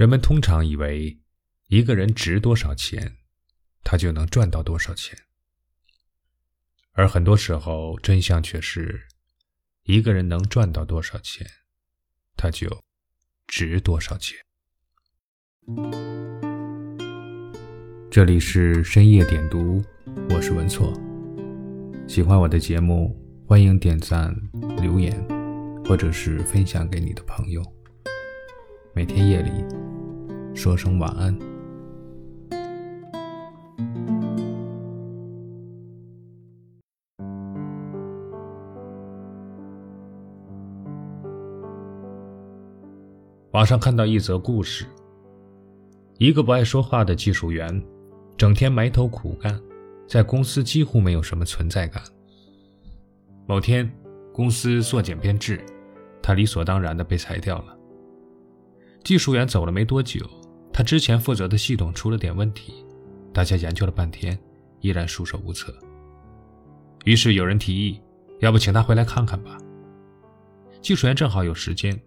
人们通常以为，一个人值多少钱，他就能赚到多少钱。而很多时候，真相却是，一个人能赚到多少钱，他就值多少钱。这里是深夜点读，我是文错。喜欢我的节目，欢迎点赞、留言，或者是分享给你的朋友。每天夜里说声晚安。网上看到一则故事：一个不爱说话的技术员，整天埋头苦干，在公司几乎没有什么存在感。某天，公司缩减编制，他理所当然的被裁掉了。技术员走了没多久，他之前负责的系统出了点问题，大家研究了半天，依然束手无策。于是有人提议，要不请他回来看看吧。技术员正好有时间。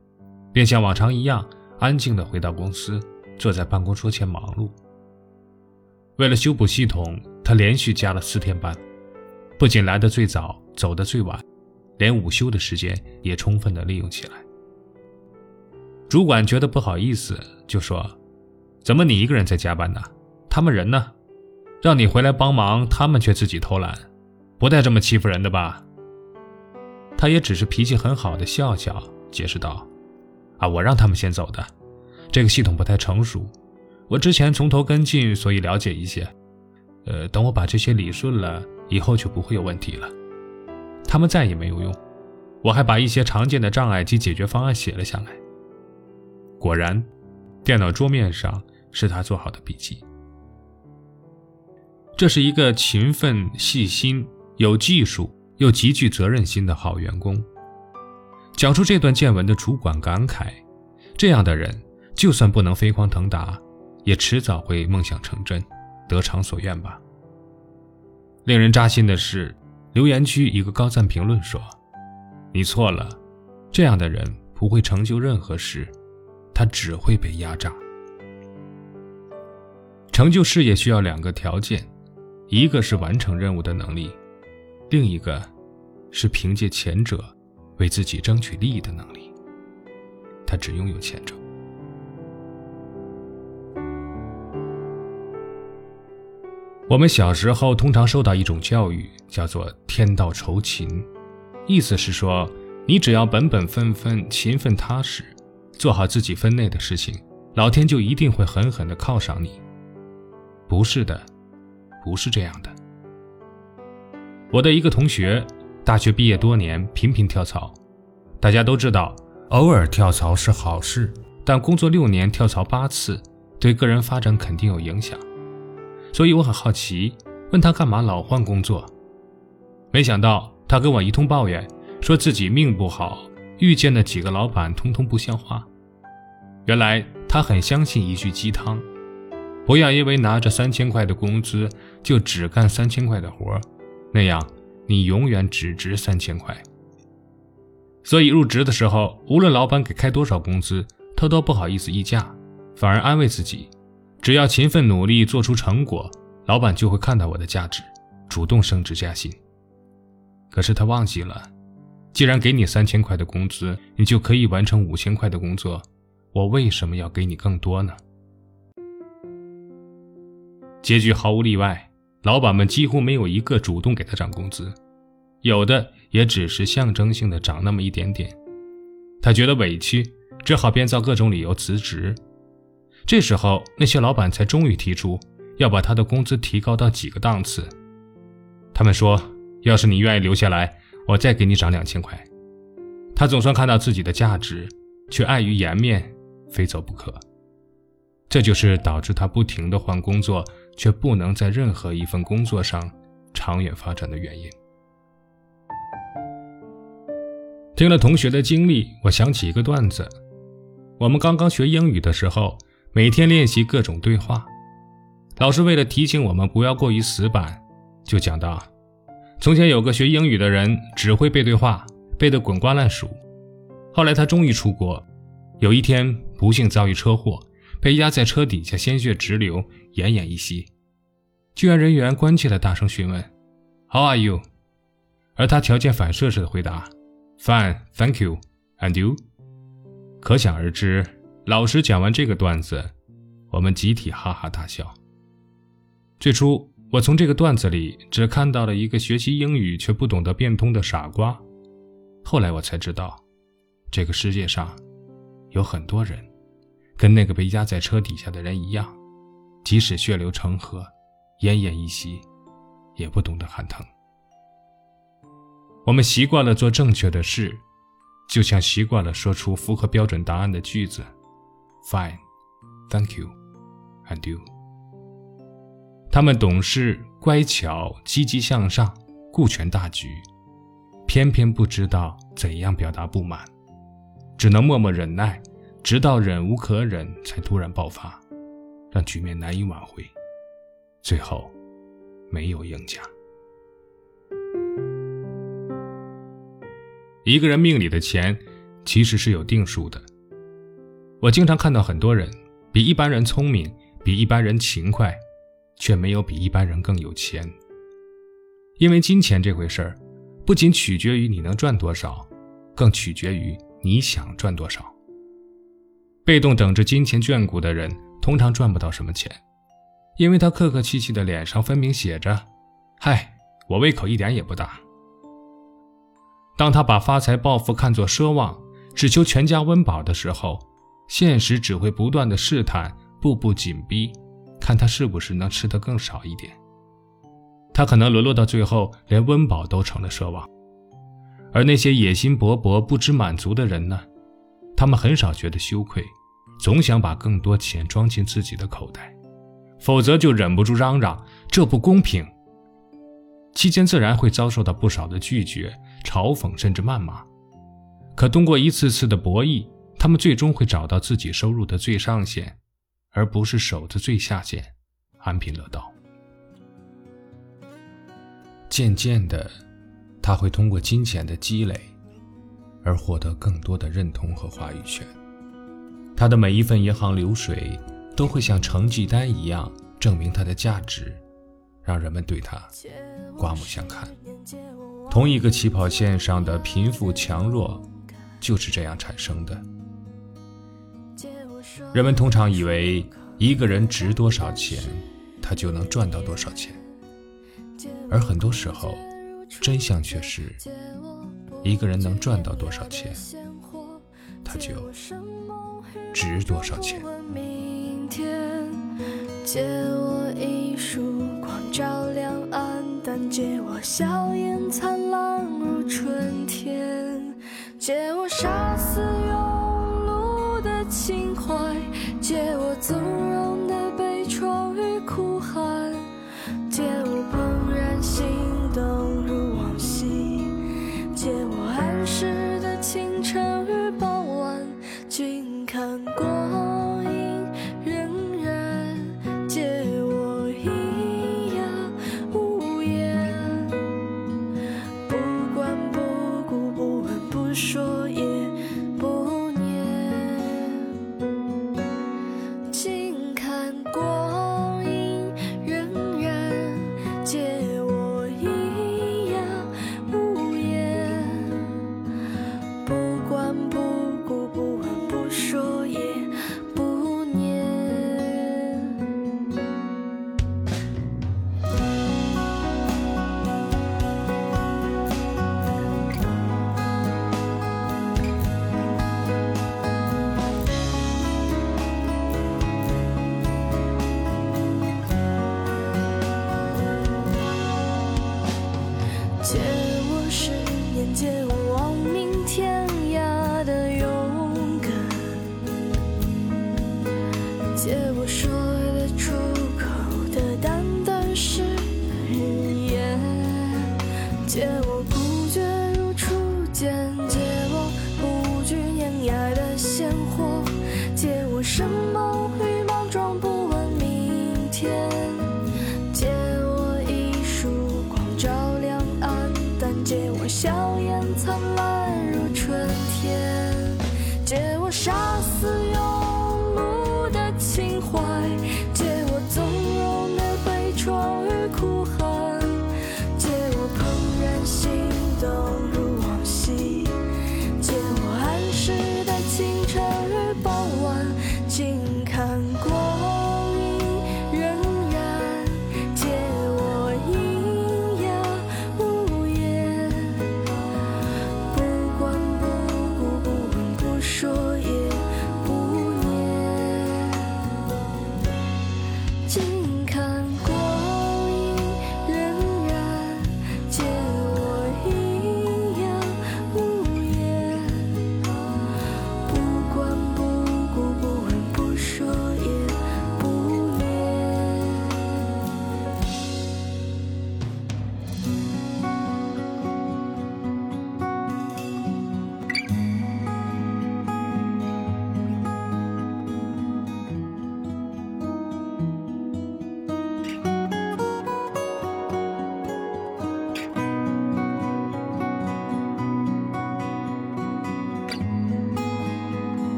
便像往常一样，安静地回到公司，坐在办公桌前忙碌。为了修补系统，他连续加了四天班，不仅来得最早，走得最晚，连午休的时间也充分地利用起来。主管觉得不好意思，就说：“怎么你一个人在加班呢？他们人呢？让你回来帮忙，他们却自己偷懒，不带这么欺负人的吧？”他也只是脾气很好的笑笑，解释道。啊，我让他们先走的，这个系统不太成熟，我之前从头跟进，所以了解一些。呃，等我把这些理顺了，以后就不会有问题了。他们再也没有用，我还把一些常见的障碍及解决方案写了下来。果然，电脑桌面上是他做好的笔记。这是一个勤奋、细心、有技术又极具责任心的好员工。讲出这段见闻的主管感慨：“这样的人，就算不能飞黄腾达，也迟早会梦想成真，得偿所愿吧。”令人扎心的是，留言区一个高赞评论说：“你错了，这样的人不会成就任何事，他只会被压榨。成就事业需要两个条件，一个是完成任务的能力，另一个是凭借前者。”为自己争取利益的能力，他只拥有前者。我们小时候通常受到一种教育，叫做“天道酬勤”，意思是说，你只要本本分分、勤奋踏实，做好自己分内的事情，老天就一定会狠狠的犒赏你。不是的，不是这样的。我的一个同学。大学毕业多年，频频跳槽。大家都知道，偶尔跳槽是好事，但工作六年跳槽八次，对个人发展肯定有影响。所以我很好奇，问他干嘛老换工作。没想到他跟我一通抱怨，说自己命不好，遇见的几个老板通通不像话。原来他很相信一句鸡汤：不要因为拿着三千块的工资就只干三千块的活儿，那样。你永远只值三千块，所以入职的时候，无论老板给开多少工资，他都不好意思议价，反而安慰自己，只要勤奋努力做出成果，老板就会看到我的价值，主动升职加薪。可是他忘记了，既然给你三千块的工资，你就可以完成五千块的工作，我为什么要给你更多呢？结局毫无例外。老板们几乎没有一个主动给他涨工资，有的也只是象征性的涨那么一点点。他觉得委屈，只好编造各种理由辞职。这时候，那些老板才终于提出要把他的工资提高到几个档次。他们说：“要是你愿意留下来，我再给你涨两千块。”他总算看到自己的价值，却碍于颜面，非走不可。这就是导致他不停的换工作。却不能在任何一份工作上长远发展的原因。听了同学的经历，我想起一个段子：我们刚刚学英语的时候，每天练习各种对话。老师为了提醒我们不要过于死板，就讲到：从前有个学英语的人，只会背对话，背得滚瓜烂熟。后来他终于出国，有一天不幸遭遇车祸，被压在车底下，鲜血直流，奄奄一息。救援人员关切地大声询问：“How are you？” 而他条件反射似的回答：“Fine, thank you. And you？” 可想而知，老师讲完这个段子，我们集体哈哈大笑。最初，我从这个段子里只看到了一个学习英语却不懂得变通的傻瓜。后来我才知道，这个世界上有很多人，跟那个被压在车底下的人一样，即使血流成河、奄奄一息，也不懂得喊疼。我们习惯了做正确的事。就像习惯了说出符合标准答案的句子，Fine, thank you, and you。他们懂事、乖巧、积极向上、顾全大局，偏偏不知道怎样表达不满，只能默默忍耐，直到忍无可忍才突然爆发，让局面难以挽回，最后没有赢家。一个人命里的钱，其实是有定数的。我经常看到很多人比一般人聪明，比一般人勤快，却没有比一般人更有钱。因为金钱这回事儿，不仅取决于你能赚多少，更取决于你想赚多少。被动等着金钱眷顾的人，通常赚不到什么钱，因为他客客气气的脸上分明写着：“嗨，我胃口一点也不大。”当他把发财暴富看作奢望，只求全家温饱的时候，现实只会不断的试探，步步紧逼，看他是不是能吃得更少一点。他可能沦落到最后，连温饱都成了奢望。而那些野心勃勃、不知满足的人呢？他们很少觉得羞愧，总想把更多钱装进自己的口袋，否则就忍不住嚷嚷：“这不公平。”期间自然会遭受到不少的拒绝。嘲讽甚至谩骂，可通过一次次的博弈，他们最终会找到自己收入的最上限，而不是守着最下限，安贫乐道。渐渐的，他会通过金钱的积累，而获得更多的认同和话语权。他的每一份银行流水，都会像成绩单一样证明他的价值，让人们对他刮目相看。同一个起跑线上的贫富强弱，就是这样产生的。人们通常以为一个人值多少钱，他就能赚到多少钱，而很多时候，真相却是，一个人能赚到多少钱，他就值多少钱。借我一束光照亮暗淡，借我笑颜灿烂如春天，借我